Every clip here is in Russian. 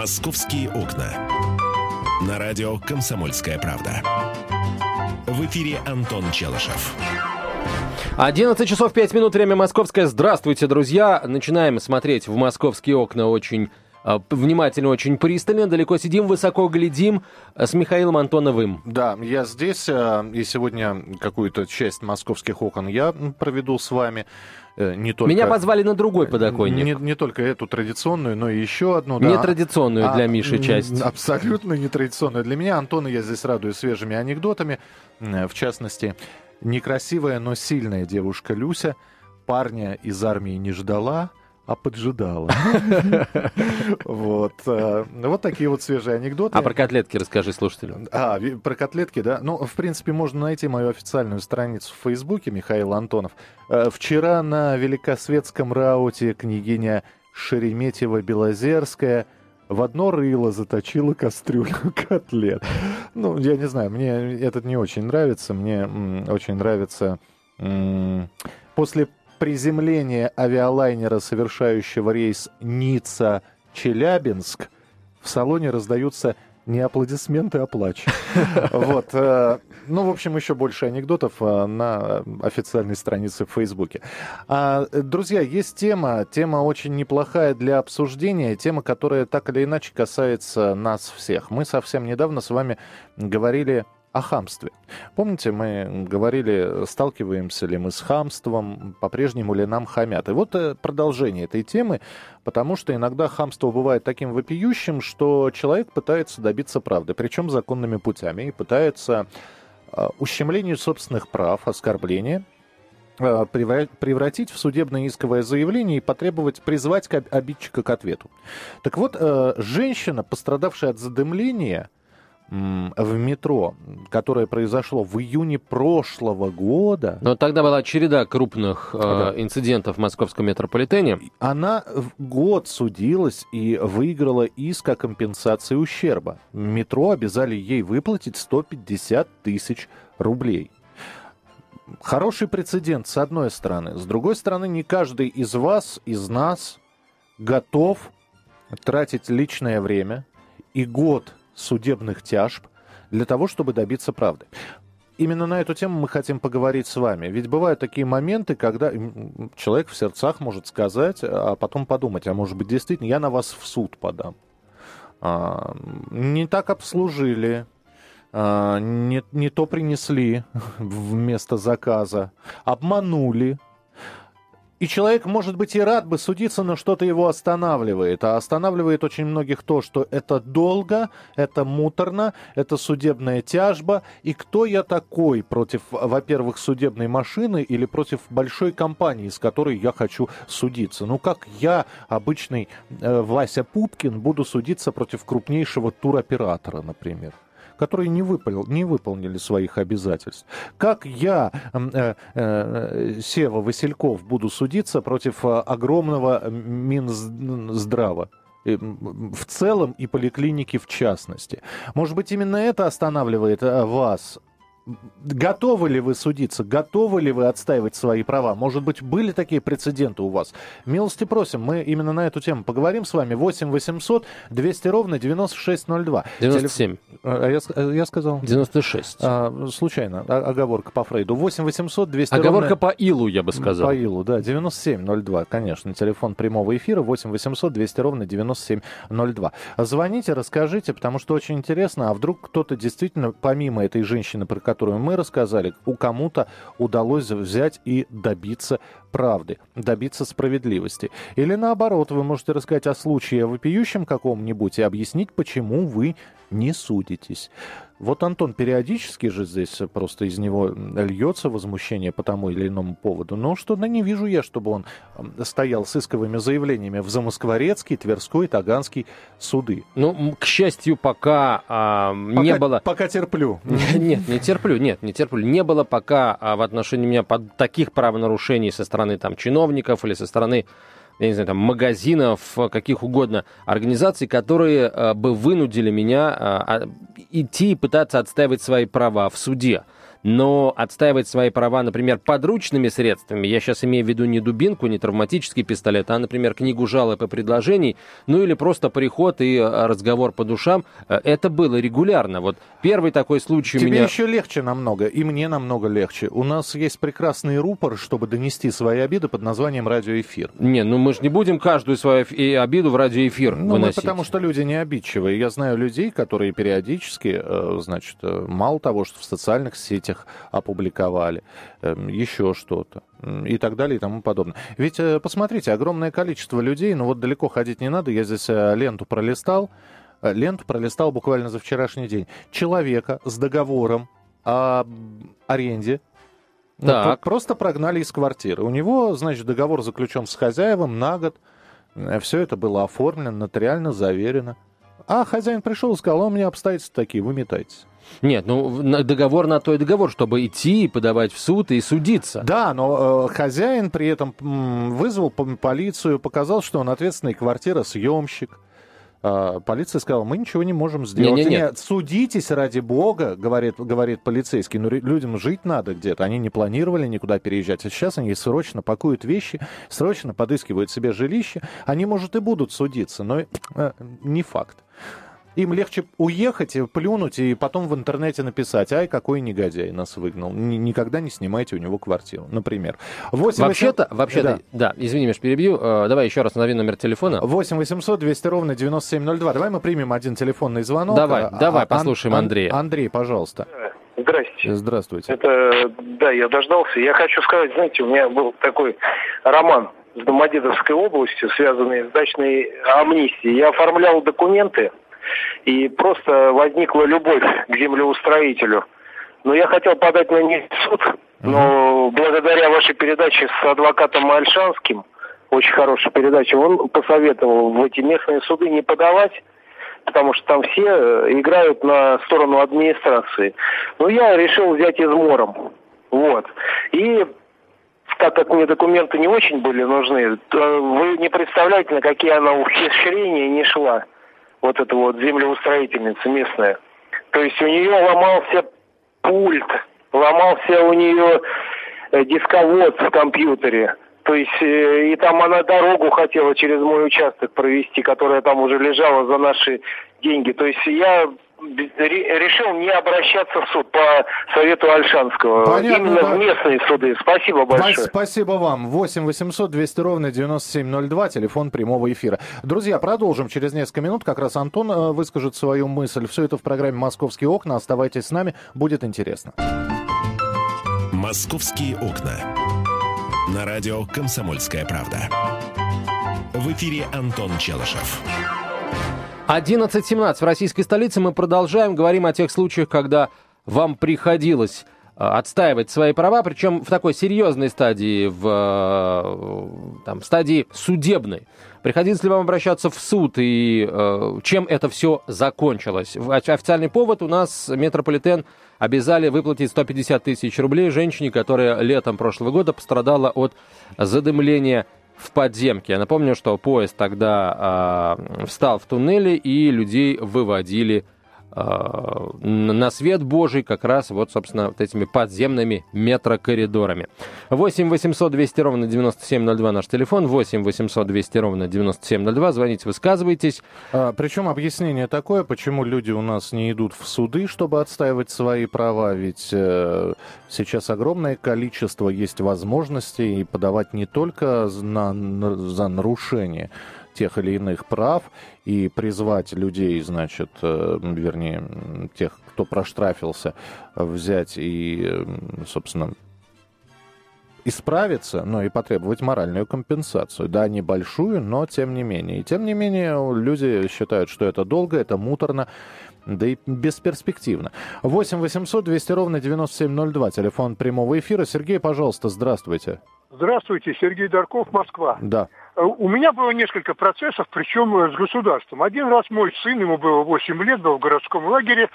«Московские окна». На радио «Комсомольская правда». В эфире Антон Челышев. 11 часов 5 минут, время московское. Здравствуйте, друзья. Начинаем смотреть в московские окна очень внимательно, очень пристально, далеко сидим, высоко глядим а, с Михаилом Антоновым. Да, я здесь, а, и сегодня какую-то часть московских окон я проведу с вами. Э, не только... Меня позвали на другой подоконник. Не, не только эту традиционную, но и еще одну. Да. Нетрадиционную для Миши часть. Абсолютно нетрадиционную для меня. Антона я здесь радую свежими анекдотами. В частности, некрасивая, но сильная девушка Люся парня из армии не ждала, а поджидала. Вот. Э, вот такие вот свежие анекдоты. А про котлетки расскажи слушателям. А, про котлетки, да. Ну, в принципе, можно найти мою официальную страницу в Фейсбуке, Михаил Антонов. Э, вчера на Великосветском рауте княгиня Шереметьева-Белозерская в одно рыло заточила кастрюлю котлет. Ну, я не знаю, мне этот не очень нравится. Мне очень нравится после приземления авиалайнера, совершающего рейс Ницца-Челябинск, в салоне раздаются не аплодисменты, а плач. Вот. Э, ну, в общем, еще больше анекдотов э, на официальной странице в Фейсбуке. А, друзья, есть тема, тема очень неплохая для обсуждения, тема, которая так или иначе касается нас всех. Мы совсем недавно с вами говорили о хамстве. Помните, мы говорили, сталкиваемся ли мы с хамством, по-прежнему ли нам хамят. И вот э, продолжение этой темы, потому что иногда хамство бывает таким вопиющим, что человек пытается добиться правды, причем законными путями, и пытается э, ущемление собственных прав, оскорбления э, превратить в судебное исковое заявление и потребовать призвать обидчика к ответу. Так вот, женщина, пострадавшая от задымления, в метро, которое произошло в июне прошлого года. Но тогда была череда крупных э, да. инцидентов в московском метрополитене. Она год судилась и выиграла иск о компенсации ущерба. Метро обязали ей выплатить 150 тысяч рублей. Хороший прецедент, с одной стороны. С другой стороны, не каждый из вас, из нас готов тратить личное время и год судебных тяжб для того, чтобы добиться правды. Именно на эту тему мы хотим поговорить с вами. Ведь бывают такие моменты, когда человек в сердцах может сказать, а потом подумать, а может быть действительно я на вас в суд подам. А, не так обслужили, а, не, не то принесли вместо заказа, обманули, и человек, может быть, и рад бы судиться, но что-то его останавливает. А останавливает очень многих то, что это долго, это муторно, это судебная тяжба. И кто я такой против, во-первых, судебной машины или против большой компании, с которой я хочу судиться? Ну, как я, обычный э, Вася Пупкин, буду судиться против крупнейшего туроператора, например? Которые не, выполнил, не выполнили своих обязательств. Как я, э, э, Сева Васильков, буду судиться против э, огромного Минздрава? В целом и поликлиники в частности. Может быть, именно это останавливает э, вас Готовы ли вы судиться? Готовы ли вы отстаивать свои права? Может быть, были такие прецеденты у вас? Милости просим, мы именно на эту тему поговорим с вами. 8 800 200 ровно 9602. 97. Телеф... А, я, э, я сказал? 96. А, случайно, оговорка по Фрейду. 8 800 200 Оговорка ровно... по Илу, я бы сказал. По Илу, да, 9702, конечно. Телефон прямого эфира 8 800 200 ровно 9702. Звоните, расскажите, потому что очень интересно, а вдруг кто-то действительно, помимо этой женщины, про которую мы рассказали, у кому-то удалось взять и добиться правды, добиться справедливости. Или наоборот, вы можете рассказать о случае вопиющем каком-нибудь и объяснить, почему вы не судитесь. Вот Антон периодически же здесь просто из него льется возмущение по тому или иному поводу. Но что-то не вижу я, чтобы он стоял с исковыми заявлениями в Замоскворецкий, Тверской, Таганский суды. Ну, к счастью, пока, а, пока не было... Пока терплю. Нет, не терплю, нет, не терплю. Не было пока а, в отношении меня таких правонарушений со стороны там чиновников или со стороны я не знаю, там, магазинов, каких угодно организаций, которые э, бы вынудили меня э, идти и пытаться отстаивать свои права в суде. Но отстаивать свои права, например, подручными средствами, я сейчас имею в виду не дубинку, не травматический пистолет, а, например, книгу жалоб и предложений, ну или просто приход и э, разговор по душам, э, это было регулярно. Вот первый такой случай Тебе у меня... еще легче намного, и мне намного легче. У нас есть прекрасный рупор, чтобы донести свои обиды под названием радиоэфир. Не, ну мы же не будем каждую свою обиду в радиоэфир ну, выносить. потому что люди не обидчивые. Я знаю людей, которые периодически, э, значит, мало того, что в социальных сетях опубликовали, эм, еще что-то и так далее и тому подобное. Ведь э, посмотрите, огромное количество людей, ну вот далеко ходить не надо, я здесь э, ленту пролистал, э, ленту пролистал буквально за вчерашний день. Человека с договором о аренде ну, так. просто прогнали из квартиры. У него, значит, договор заключен с хозяевом на год. Все это было оформлено, нотариально заверено. А хозяин пришел и сказал, «А у меня обстоятельства такие, вы метайтесь. Нет, ну договор на то и договор, чтобы идти и подавать в суд и судиться. Да, но э, хозяин при этом вызвал полицию, показал, что он ответственный квартиросъемщик. А, полиция сказала, мы ничего не можем сделать. Не, не, Нет, судитесь ради бога, говорит, говорит полицейский. Но людям жить надо где-то. Они не планировали никуда переезжать. А сейчас они срочно пакуют вещи, срочно подыскивают себе жилище. Они, может, и будут судиться, но э, не факт. Им легче уехать, плюнуть и потом в интернете написать, ай, какой негодяй нас выгнал. Н- никогда не снимайте у него квартиру, например. 8 вообще-то, вообще-то, да. да, извини, Миш, перебью. Э, давай еще раз назови номер телефона. 8 800 200 ровно 9702. Давай мы примем один телефонный звонок. Давай, а, давай, послушаем Ан- Андрея. Андрей, пожалуйста. Здравствуйте. Здравствуйте. Это, да, я дождался. Я хочу сказать, знаете, у меня был такой роман с Домодедовской областью, связанный с дачной амнистией. Я оформлял документы, и просто возникла любовь к землеустроителю. Но я хотел подать на них в суд, но благодаря вашей передаче с адвокатом Альшанским, очень хорошая передача, он посоветовал в эти местные суды не подавать, потому что там все э, играют на сторону администрации. Но я решил взять измором. Вот. И так как мне документы не очень были нужны, вы не представляете, на какие она ухищрения не шла вот эта вот землеустроительница местная. То есть у нее ломался пульт, ломался у нее э, дисковод в компьютере. То есть э, и там она дорогу хотела через мой участок провести, которая там уже лежала за наши деньги. То есть я решил не обращаться в суд по совету Альшанского. Понятно, Именно да. в местные суды. Спасибо большое. Спасибо вам. 8 800 200 ровно 9702, телефон прямого эфира. Друзья, продолжим через несколько минут. Как раз Антон э, выскажет свою мысль. Все это в программе «Московские окна». Оставайтесь с нами, будет интересно. «Московские окна». На радио «Комсомольская правда». В эфире Антон Челышев. 11.17 в российской столице. Мы продолжаем. Говорим о тех случаях, когда вам приходилось э, отстаивать свои права, причем в такой серьезной стадии, в, э, там, стадии судебной. Приходилось ли вам обращаться в суд и э, чем это все закончилось? Официальный повод у нас метрополитен обязали выплатить 150 тысяч рублей женщине, которая летом прошлого года пострадала от задымления в подземке. Я напомню, что поезд тогда э, встал в туннеле и людей выводили на свет Божий как раз вот, собственно, вот этими подземными метрокоридорами. 8 800 200 ровно 9702 наш телефон, 8 800 200 ровно 9702, звоните, высказывайтесь. А, причем объяснение такое, почему люди у нас не идут в суды, чтобы отстаивать свои права, ведь э, сейчас огромное количество есть возможностей подавать не только на, на, за нарушение, тех или иных прав и призвать людей, значит, э, вернее, тех, кто проштрафился, взять и, собственно, исправиться, но и потребовать моральную компенсацию. Да, небольшую, но тем не менее. И тем не менее люди считают, что это долго, это муторно, да и бесперспективно. 8 800 200 ровно 9702, телефон прямого эфира. Сергей, пожалуйста, здравствуйте. Здравствуйте, Сергей Дарков, Москва. Да. Э, у меня было несколько процессов, причем э, с государством. Один раз мой сын, ему было 8 лет, был в городском лагере,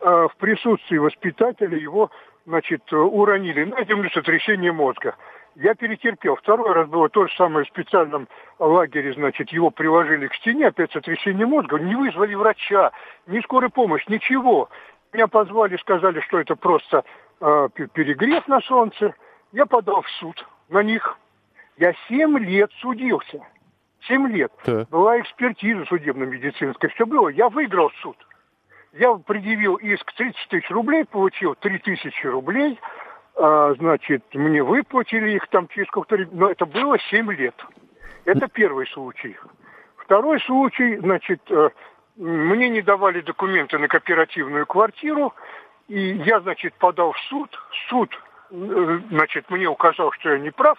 э, в присутствии воспитателя его, значит, уронили на землю сотрясение мозга. Я перетерпел. Второй раз было то же самое в специальном лагере, значит, его приложили к стене, опять сотрясение мозга. Не вызвали врача, ни скорой помощи, ничего. Меня позвали, сказали, что это просто э, перегрев на солнце. Я подал в суд на них. Я 7 лет судился. 7 лет. Да. Была экспертиза судебно-медицинская, все было. Я выиграл суд. Я предъявил иск 30 тысяч рублей, получил 3 тысячи рублей. А, значит, мне выплатили их там через сколько-то... Но это было 7 лет. Это первый случай. Второй случай, значит, э, мне не давали документы на кооперативную квартиру, и я, значит, подал в суд. Суд, э, значит, мне указал, что я не прав,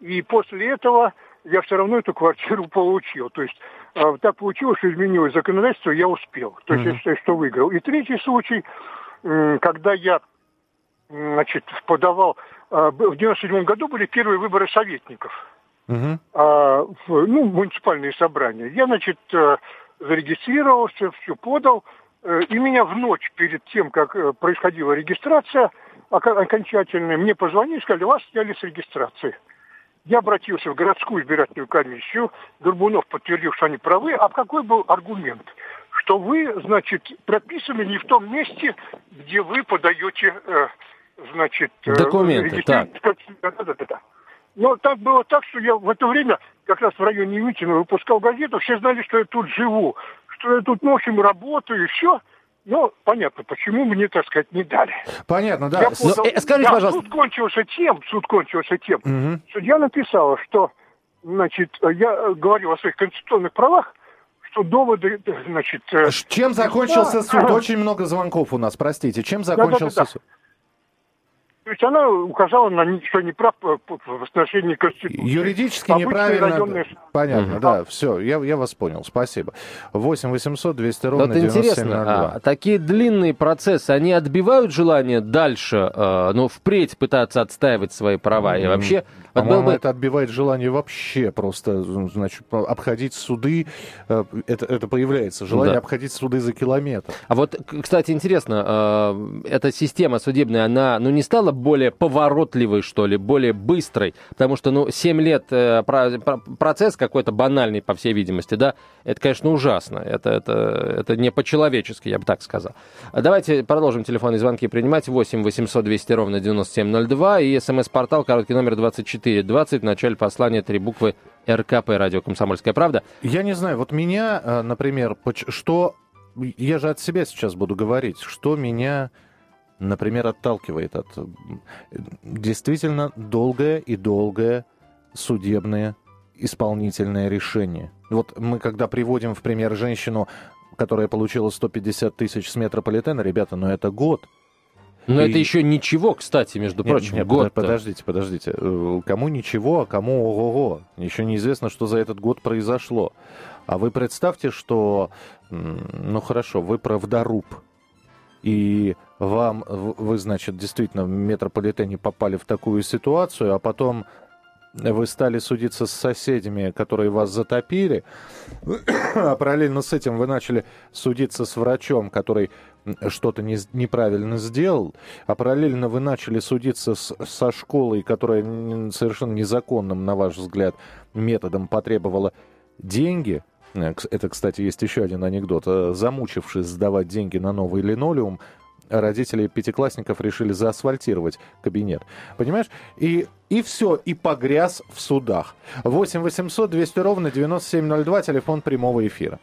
и после этого я все равно эту квартиру получил. То есть э, так получилось, что изменилось законодательство, я успел. То есть mm-hmm. я считаю, что выиграл. И третий случай, э, когда я значит, подавал... Э, в 97 году были первые выборы советников. Mm-hmm. Э, в, ну, муниципальные собрания. Я, значит, э, зарегистрировался, все подал. Э, и меня в ночь перед тем, как э, происходила регистрация окончательная, мне позвонили и сказали, вас сняли с регистрации. Я обратился в городскую избирательную комиссию, Горбунов подтвердил, что они правы. А какой был аргумент? Что вы, значит, прописаны не в том месте, где вы подаете, э, значит... Э, Документы, так. Но так было так, что я в это время, как раз в районе Митина, выпускал газету, все знали, что я тут живу, что я тут ночью работаю, и все. Ну, понятно, почему мне, так сказать, не дали. Понятно, да. Я подал... Э, скажите, да, пожалуйста. Суд кончился тем, суд кончился тем. Угу. Судья написала, что, значит, я говорил о своих конституционных правах, что доводы, значит... Э, чем закончился суд? Очень много звонков у нас, простите. Чем закончился да, да, да, суд? То есть она указала на что не прав в отношении Конституции. Юридически Обычные неправильно. Районные... Понятно, угу. да, все, я, я вас понял, спасибо. 8 800 200 ровно Но это интересно, а, такие длинные процессы, они отбивают желание дальше, э, ну, впредь пытаться отстаивать свои права? Mm-hmm. И вообще... По-моему, бы... это отбивает желание вообще просто, значит, обходить суды, э, это, это появляется, желание да. обходить суды за километр. А вот, кстати, интересно, э, эта система судебная, она, ну, не стала более поворотливой, что ли, более быстрой, потому что, ну, 7 лет э, процесс какой-то банальный, по всей видимости, да, это, конечно, ужасно, это, это, это не по-человечески, я бы так сказал. Давайте продолжим телефонные звонки принимать, 8 800 200 ровно 9702 и смс-портал, короткий номер 2420, в начале послания три буквы РКП, радио «Комсомольская правда». Я не знаю, вот меня, э, например, что... Я же от себя сейчас буду говорить, что меня например, отталкивает от действительно долгое и долгое судебное исполнительное решение. Вот мы когда приводим в пример женщину, которая получила 150 тысяч с метрополитена, ребята, но ну это год. Но и... это еще ничего, кстати, между нет, прочим, нет, год. Подождите, подождите. Э, кому ничего, а кому ого-го. Еще неизвестно, что за этот год произошло. А вы представьте, что, ну хорошо, вы правдоруб, и вам, вы, значит, действительно в метрополитене попали в такую ситуацию, а потом вы стали судиться с соседями, которые вас затопили, а параллельно с этим вы начали судиться с врачом, который что-то не, неправильно сделал, а параллельно вы начали судиться с, со школой, которая совершенно незаконным, на ваш взгляд, методом потребовала деньги – Э, это, кстати, есть еще один анекдот. Э, замучившись сдавать деньги на новый линолеум, родители пятиклассников решили заасфальтировать кабинет. Понимаешь? И, и все, и погряз в судах. 8 800 200 ровно 9702, телефон прямого эфира.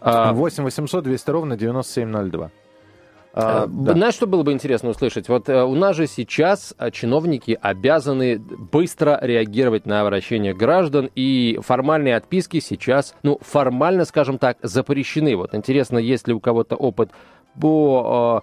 8 800 200 ровно 9702. А, э, да. Знаешь, что было бы интересно услышать? Вот э, у нас же сейчас э, чиновники обязаны быстро реагировать на обращения граждан, и формальные отписки сейчас, ну, формально, скажем так, запрещены. Вот интересно, есть ли у кого-то опыт по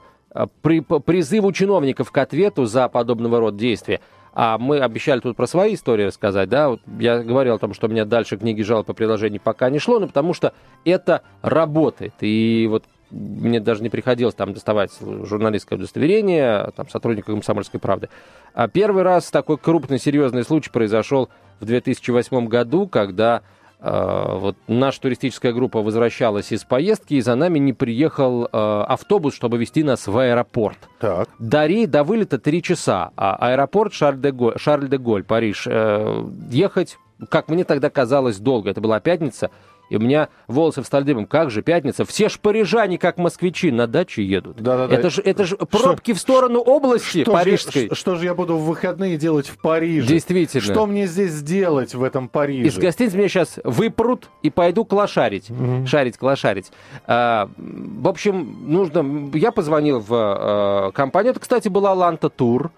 при, по призыву чиновников к ответу за подобного рода действия. А мы обещали тут про свои истории рассказать, да, вот я говорил о том, что у меня дальше книги жалоб по приложению пока не шло, но потому что это работает. И вот мне даже не приходилось там доставать журналистское удостоверение, там, сотрудника «Комсомольской правды». А первый раз такой крупный, серьезный случай произошел в 2008 году, когда э, вот наша туристическая группа возвращалась из поездки, и за нами не приехал э, автобус, чтобы везти нас в аэропорт. Так. До, рей, до вылета три часа, а аэропорт Шарль-де-Голь, Шарль-де-Голь Париж, э, ехать, как мне тогда казалось, долго. Это была пятница, И у меня волосы встали дымом. Как же, пятница? Все ж парижане, как москвичи, на даче едут. Да-да-да. Это же это ж пробки в сторону области Что же, парижской. ш- что же я буду в выходные делать в Париже? Действительно. Что мне здесь сделать в этом Париже? Из гостиницы меня сейчас выпрут и пойду клошарить. Шарить, клошарить. А, в общем, нужно... Я позвонил в э, компанию. Это, кстати, была Ланта Тур.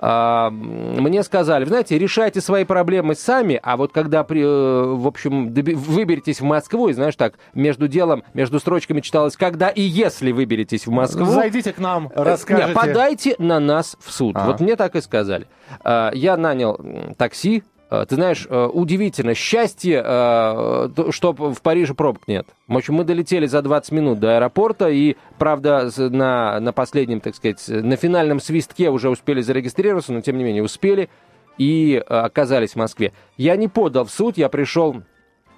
Мне сказали, знаете, решайте свои проблемы сами, а вот когда, при, э, в общем, выберетесь в Москву, и знаешь так, между делом, между строчками читалось, когда и если выберетесь в Москву, Зайдите к нам, расскажите. не, подайте на нас в суд. А. Вот мне так и сказали. А, Я нанял такси. А, Ты знаешь, э, удивительно, счастье, что в Париже пробок нет. В общем, мы долетели за 20 минут до аэропорта, и, правда, на, на последнем, так сказать, на финальном свистке уже успели зарегистрироваться, но, тем не менее, успели и э, оказались в Москве. Я не подал в суд, я пришел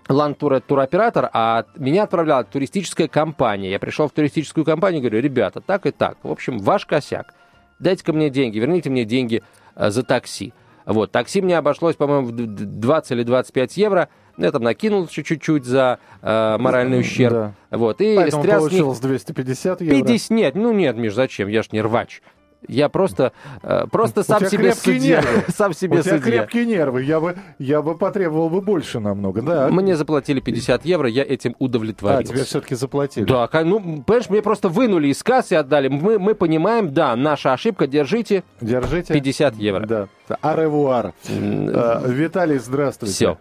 Лантур это туроператор, а меня отправляла туристическая компания. Я пришел в туристическую компанию и говорю, ребята, так и так. В общем, ваш косяк. Дайте-ка мне деньги, верните мне деньги э, за такси. Вот, такси мне обошлось, по-моему, в д- д- 20 или 25 евро. Я там накинул чуть-чуть за э, моральный ущерб. Да. Вот, и Поэтому стряс них получилось 250 евро. 50, нет, ну нет, Миш, зачем? Я ж не рвач. Я просто, э, просто У сам себе судья. нервы. Сам себе У тебя судья. крепкие нервы. Я бы, я бы потребовал бы больше намного. Да. Мне заплатили 50 евро, я этим а, удовлетворился. тебе все-таки заплатили. Да, ну, понимаешь, мне просто вынули из кассы и отдали. Мы, мы понимаем, да, наша ошибка, держите Держите. 50 евро. Да. Аревуар. Э, Виталий, здравствуйте. Все.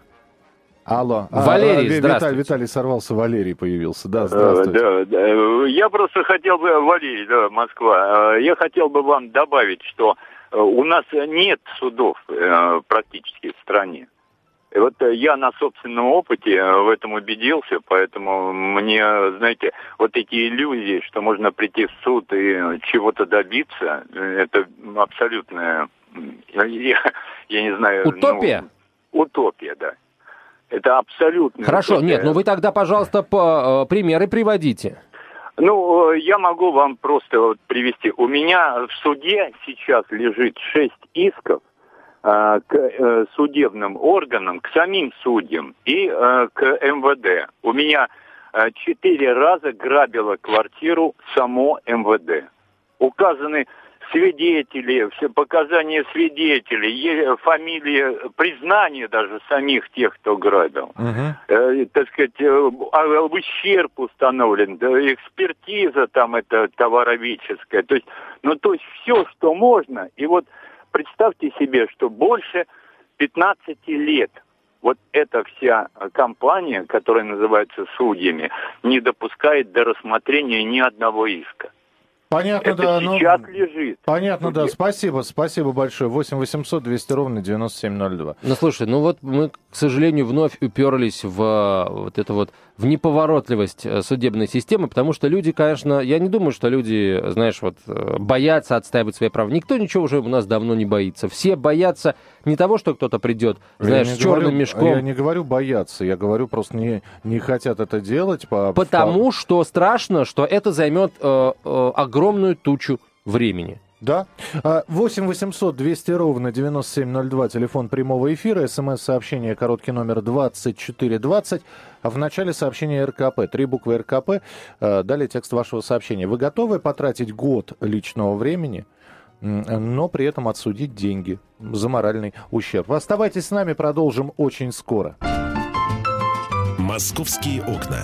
Алло. Валерий, Ви- здравствуйте. Виталий, Виталий сорвался, Валерий появился. Да, Э, здравствуйте. Да, да. Я просто хотел бы, Валерий, да, Москва, э, я хотел бы вам добавить, что э, у нас нет судов практически в стране. И вот я на собственном опыте в этом убедился, поэтому мне, знаете, вот эти иллюзии, что можно прийти в суд и чего-то добиться, это абсолютная, я, я- не знаю... ну, Утопия? утопия, да. Это абсолютно. Хорошо, нет, ну вы тогда, пожалуйста, по, э, примеры приводите. Ну, э, я могу вам просто вот привести. У меня в суде сейчас лежит шесть исков э, к э, судебным органам, к самим судьям и э, к МВД. У меня э, четыре раза грабило квартиру само МВД. Указаны свидетели, все показания свидетелей, фамилии, признания даже самих тех, кто грабил Мгм. э, так сказать, э, а, ущерб установлен, да, экспертиза там это товароведческая. То есть, ну, то есть все, что можно. И вот представьте себе, что больше 15 лет вот эта вся компания, которая называется судьями, не допускает до рассмотрения ни одного иска. Понятно, Это да. ну, сейчас лежит. Понятно, да. Спасибо, спасибо большое. 8 800 200 ровно 9702. Ну, слушай, ну вот мы, к сожалению, вновь уперлись в э, вот это вот, в неповоротливость э, судебной системы, потому что люди, конечно, я не думаю, что люди, знаешь, вот э, боятся отстаивать свои права. Никто ничего уже у нас давно не боится. Все боятся не того, что кто-то придет, знаешь, с черным говорю- мешком. Я не говорю бояться, я говорю просто не, не хотят это делать. По, Потому что страшно, что это займет э, э, огромную тучу времени. Да. А, 8 800 200 ровно 9702, телефон прямого эфира, смс-сообщение, короткий номер 2420. А в начале сообщения РКП, три буквы РКП, а, далее текст вашего сообщения. Вы готовы потратить год личного времени, но при этом отсудить деньги за моральный ущерб? Оставайтесь с нами, продолжим очень скоро. «Московские окна».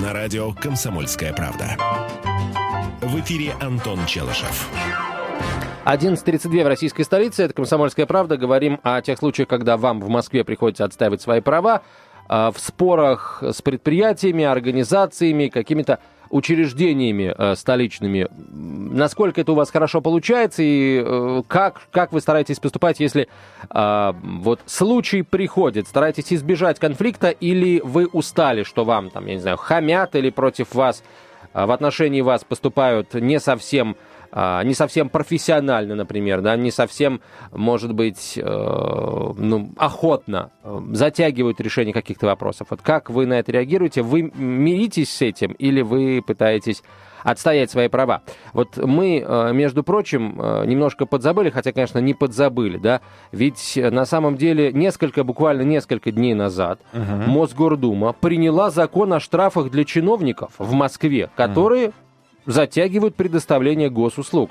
На радио «Комсомольская правда». В эфире Антон Челышев. 11.32 в российской столице. Это «Комсомольская правда». Говорим о тех случаях, когда вам в Москве приходится отстаивать свои права а, в спорах с предприятиями, организациями, какими-то учреждениями э, столичными. Насколько это у вас хорошо получается и э, как, как вы стараетесь поступать, если а, вот случай приходит? Стараетесь избежать конфликта или вы устали, что вам там, я не знаю, хамят или против вас в отношении вас поступают не совсем а, не совсем профессионально, например, да, не совсем, может быть, э, ну, охотно э, затягивают решение каких-то вопросов. Вот как вы на это реагируете? Вы миритесь с этим или вы пытаетесь отстоять свои права. Вот мы, э, между прочим, немножко подзабыли, хотя, конечно, не подзабыли, да, ведь на самом деле несколько, буквально несколько дней назад угу. Мосгордума приняла закон о штрафах для чиновников в Москве, которые затягивают предоставление госуслуг.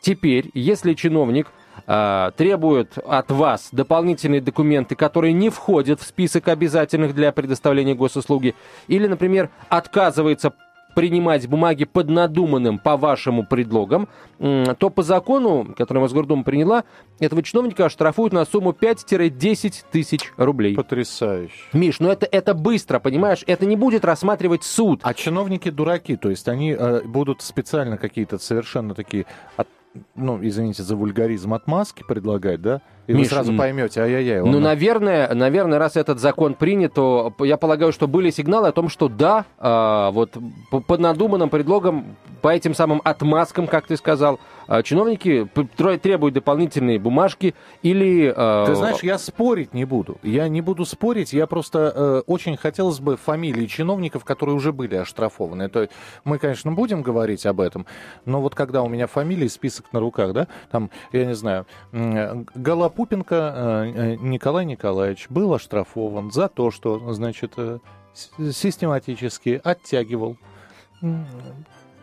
Теперь, если чиновник э, требует от вас дополнительные документы, которые не входят в список обязательных для предоставления госуслуги, или, например, отказывается принимать бумаги под надуманным, по вашему предлогам, то по закону, который Мосгордума приняла, этого чиновника оштрафуют на сумму 5-10 тысяч рублей. Потрясающе. Миш, ну это, это быстро, понимаешь? Это не будет рассматривать суд. А чиновники дураки, то есть они э, будут специально какие-то совершенно такие, от, ну, извините за вульгаризм, отмазки предлагать, да? И Миш, вы сразу поймете, ай-яй-яй. Ну, наверное, наверное, раз этот закон принят, то я полагаю, что были сигналы о том, что да, э, вот под надуманным предлогом, по этим самым отмазкам, как ты сказал, чиновники требуют дополнительные бумажки или... Э... Ты знаешь, я спорить не буду. Я не буду спорить, я просто э, очень хотелось бы фамилии чиновников, которые уже были оштрафованы. Это мы, конечно, будем говорить об этом, но вот когда у меня фамилии, список на руках, да, там, я не знаю, Голоп Пупенко э, э, Николай Николаевич был оштрафован за то, что, значит, систематически оттягивал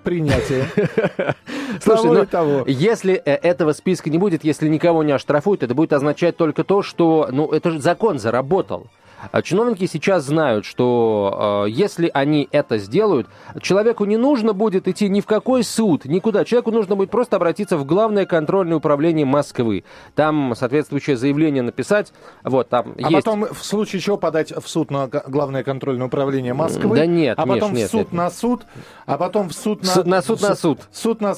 принятие. Слушай, ну, того. если этого списка не будет, если никого не оштрафуют, это будет означать только то, что, ну, это же закон заработал. А чиновники сейчас знают, что э, если они это сделают, человеку не нужно будет идти ни в какой суд, никуда. Человеку нужно будет просто обратиться в Главное контрольное управление Москвы. Там соответствующее заявление написать. Вот, там а есть... потом в случае чего подать в суд на Главное контрольное управление Москвы. Да нет, А потом Миш, в суд нет, на суд, а потом в суд на... Суд на суд на суд. Суд на...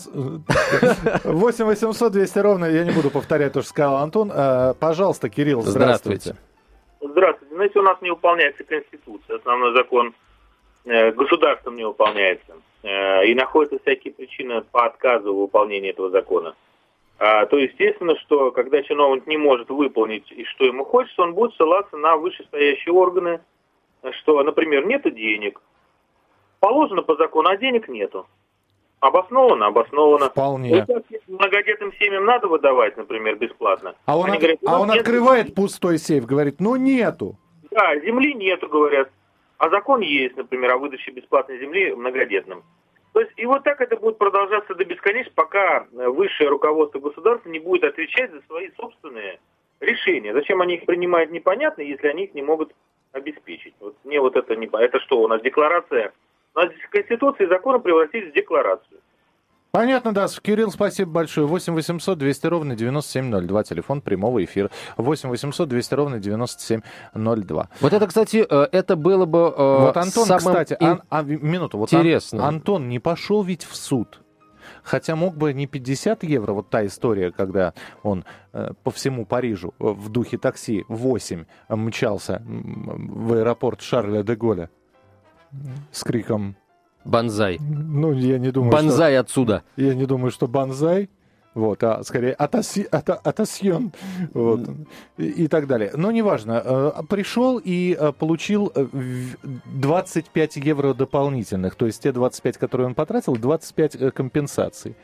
8 800 200 ровно, я не буду повторять то, что сказал Антон. Э, пожалуйста, Кирилл, здравствуйте. Здравствуйте. Знаете, у нас не выполняется Конституция, основной закон э, государством не выполняется. Э, и находятся всякие причины по отказу в выполнении этого закона. А, то естественно, что когда чиновник не может выполнить и что ему хочется, он будет ссылаться на вышестоящие органы, что, например, нету денег. Положено по закону, а денег нету. Обоснованно, обоснованно. Вполне. Вот многодетным семьям надо выдавать, например, бесплатно. А он, от... говорят, а он открывает нет... пустой сейф, говорит, ну нету. Да, земли нету, говорят. А закон есть, например, о выдаче бесплатной земли многодетным. То есть и вот так это будет продолжаться до бесконечности, пока высшее руководство государства не будет отвечать за свои собственные решения. Зачем они их принимают, непонятно, если они их не могут обеспечить. Вот мне вот это не... Это что, у нас декларация у нас Конституция и законы превратились в декларацию. Понятно, да. Кирилл, спасибо большое. 8 800 200 ровно 9702. Телефон прямого эфира. 8 800 200 ровно 9702. Вот это, кстати, э, это было бы э, Вот Антон, самым кстати, ан, а, минуту. Вот интересно. Ан, Антон не пошел ведь в суд. Хотя мог бы не 50 евро, вот та история, когда он э, по всему Парижу в духе такси 8 мчался в аэропорт Шарля де Голля с криком «Банзай». Ну, я не думаю, «Банзай что... отсюда». Я не думаю, что «банзай», вот, а скорее атаси, ата, атасьон, вот, и, и так далее. Но неважно, э, пришел и э, получил 25 евро дополнительных, то есть те 25, которые он потратил, 25 э, компенсаций.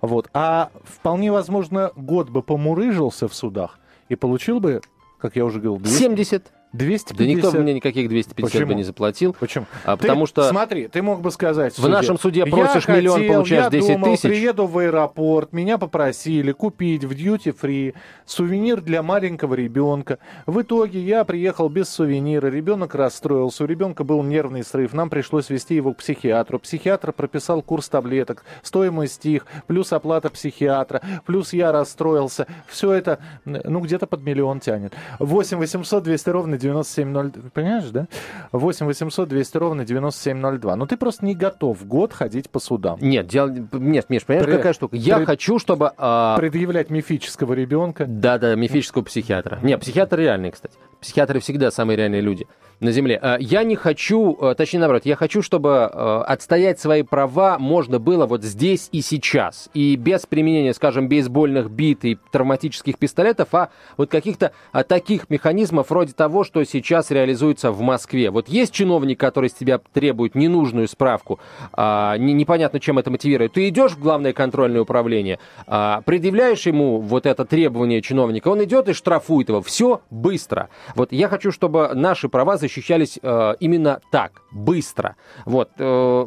Вот. А вполне возможно, год бы помурыжился в судах и получил бы, как я уже говорил, 200... 70. 250... Да никто мне никаких 250 Почему? бы не заплатил. Почему? А, ты, потому что... Смотри, ты мог бы сказать... В, в нашем суде просишь я миллион, хотел, получаешь я 10 думал, тысяч. приеду в аэропорт, меня попросили купить в дьюти-фри сувенир для маленького ребенка. В итоге я приехал без сувенира, ребенок расстроился, у ребенка был нервный срыв, нам пришлось вести его к психиатру. Психиатр прописал курс таблеток, стоимость их, плюс оплата психиатра, плюс я расстроился. Все это, ну, где-то под миллион тянет. 8 800 200 ровно 9702. Понимаешь, да? 8 800 200 ровно 9702. Но ты просто не готов год ходить по судам. Нет, дел... нет Миш, понимаешь, При... какая штука? Я При... хочу, чтобы... А... Предъявлять мифического ребенка. Да-да, мифического психиатра. Не, психиатр реальный, кстати. Психиатры всегда самые реальные люди на земле. Э, я не хочу, э, точнее наоборот, я хочу, чтобы э, отстоять свои права можно было вот здесь и сейчас. И без применения, скажем, бейсбольных бит и травматических пистолетов, а вот каких-то таких механизмов вроде того, что сейчас реализуется в Москве. Вот есть чиновник, который с тебя требует ненужную справку, а, непонятно, чем это мотивирует. Ты идешь в главное контрольное управление, а, предъявляешь ему вот это требование чиновника, он идет и штрафует его. Все быстро. Вот я хочу, чтобы наши права защищались э, именно так, быстро. Вот. Э,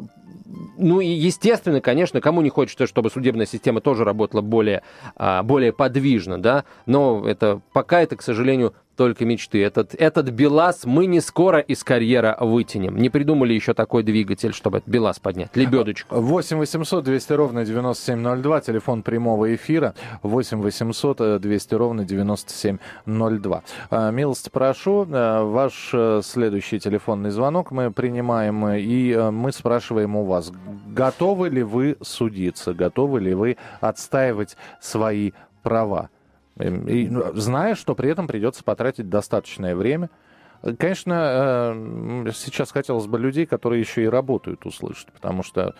ну и естественно, конечно, кому не хочется, чтобы судебная система тоже работала более, э, более подвижно, да, но это пока это, к сожалению, только мечты. Этот, этот БелАЗ мы не скоро из карьера вытянем. Не придумали еще такой двигатель, чтобы этот БелАЗ поднять. Лебедочку. 8 800 200 ровно 9702, телефон прямого эфира. 8 800 200 ровно 9702. А, милости прошу, а, ваш э, следующий телефонный звонок мы принимаем, и э, мы спрашиваем у вас, готовы ли вы судиться, готовы ли вы отстаивать свои права? Эм, и, ну, зная, что при этом придется потратить достаточное время. Конечно, э, сейчас хотелось бы людей, которые еще и работают, услышать, потому что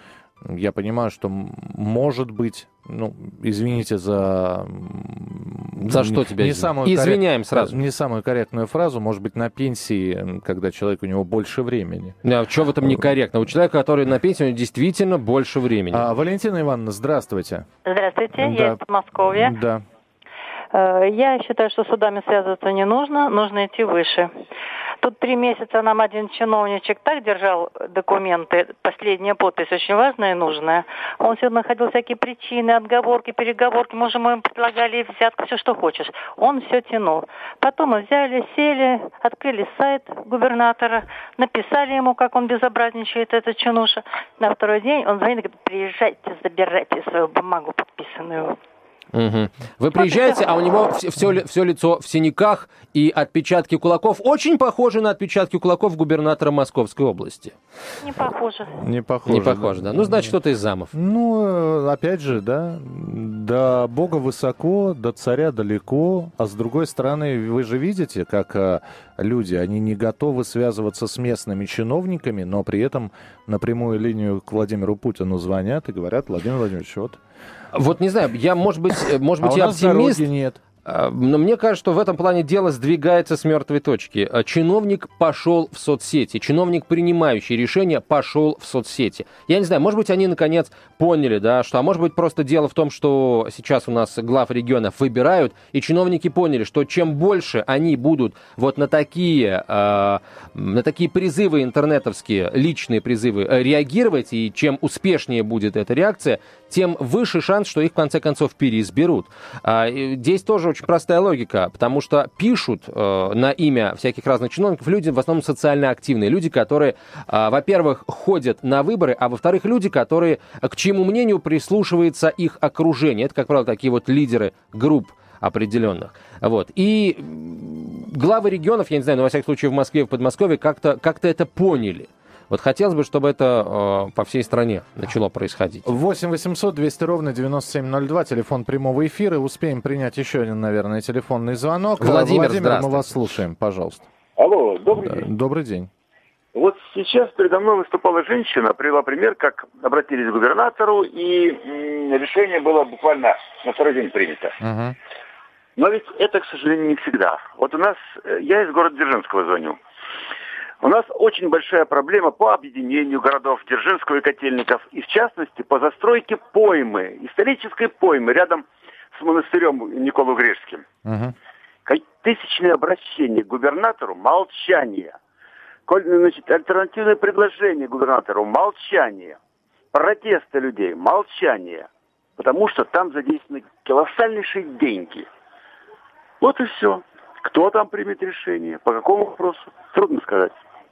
я понимаю, что может быть, ну, извините за... За что тебя не самую Извиняем коррект... сразу. Не самую корректную фразу, может быть, на пенсии, когда человек, у него больше времени. Да, что в этом некорректно? У человека, который на пенсии, у него действительно больше времени. А, Валентина Ивановна, здравствуйте. Здравствуйте, да. я из Подмосковья. Да. Э, я считаю, что судами связываться не нужно, нужно идти выше. Тут три месяца нам один чиновничек так держал документы, последняя подпись очень важная и нужная. Он все находил всякие причины, отговорки, переговорки. Мы ему предлагали взятку, все, что хочешь. Он все тянул. Потом мы взяли, сели, открыли сайт губернатора, написали ему, как он безобразничает, этот чинуша. На второй день он звонит и говорит, приезжайте, забирайте свою бумагу подписанную. Угу. Вы приезжаете, а у него все, все, все лицо в синяках и отпечатки кулаков очень похожи на отпечатки кулаков губернатора Московской области. Не похоже. Не похоже. Не похоже, да. да. Ну, значит, кто-то из замов. Ну, опять же, да, до Бога высоко, до царя далеко, а с другой стороны, вы же видите, как а, люди, они не готовы связываться с местными чиновниками, но при этом на прямую линию к Владимиру Путину звонят и говорят, Владимир Владимирович, вот вот не знаю, я, может быть, э, может быть, а я оптимист. нет. А, но мне кажется, что в этом плане дело сдвигается с мертвой точки. А, чиновник пошел в соцсети, чиновник, принимающий решение, пошел в соцсети. Я не знаю, может быть, они наконец поняли, да, что, а может быть, просто дело в том, что сейчас у нас глав регионов выбирают, и чиновники поняли, что чем больше они будут вот на такие, э, на такие призывы интернетовские, личные призывы э, реагировать, и чем успешнее будет эта реакция, тем выше шанс, что их в конце концов переизберут. А, здесь тоже очень простая логика, потому что пишут э, на имя всяких разных чиновников люди в основном социально активные, люди, которые, э, во-первых, ходят на выборы, а во-вторых, люди, которые, к чьему мнению прислушивается их окружение. Это, как правило, такие вот лидеры групп определенных. Вот. И главы регионов, я не знаю, но во всяком случае в Москве, в Подмосковье как-то как это поняли. Вот хотелось бы, чтобы это э, по всей стране начало происходить. 8 800 200 ровно 9702, телефон прямого эфира. Успеем принять еще один, наверное, телефонный звонок. Владимир, Владимир мы вас слушаем, пожалуйста. Алло, добрый да, день. Добрый день. Вот сейчас передо мной выступала женщина, привела пример, как обратились к губернатору, и решение было буквально на второй день принято. Угу. Но ведь это, к сожалению, не всегда. Вот у нас, э, я из города Дзержинского звоню. У нас очень большая проблема по объединению городов Дзержинского и Котельников, и в частности по застройке поймы, исторической поймы рядом с монастырем Николу Грешским. Угу. Тысячные обращения к губернатору – молчание. Значит, альтернативное предложение губернатору – молчание. Протесты людей – молчание. Потому что там задействованы колоссальнейшие деньги. Вот и все. Кто там примет решение, по какому вопросу, трудно сказать.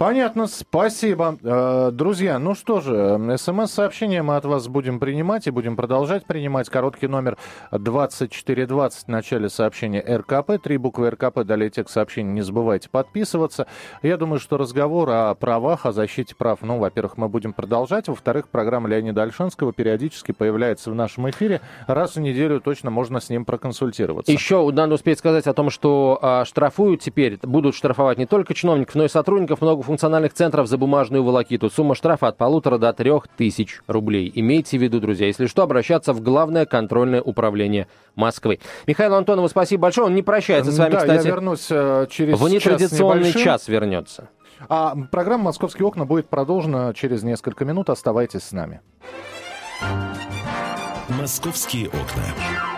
Понятно, спасибо. Э, друзья, ну что же, смс-сообщения мы от вас будем принимать и будем продолжать принимать. Короткий номер 2420 в начале сообщения РКП, три буквы РКП, далее текст сообщения, не забывайте подписываться. Я думаю, что разговор о правах, о защите прав, ну, во-первых, мы будем продолжать, во-вторых, программа Леонида Альшанского периодически появляется в нашем эфире. Раз в неделю точно можно с ним проконсультироваться. Еще надо успеть сказать о том, что а, штрафуют теперь, будут штрафовать не только чиновников, но и сотрудников много многофункциональных центров за бумажную волокиту. Сумма штрафа от полутора до трех тысяч рублей. Имейте в виду, друзья, если что, обращаться в Главное контрольное управление Москвы. Михаил Антонову спасибо большое. Он не прощается с вами, да, кстати. я вернусь э, через В нетрадиционный час, час вернется. А программа «Московские окна» будет продолжена через несколько минут. Оставайтесь с нами. «Московские окна».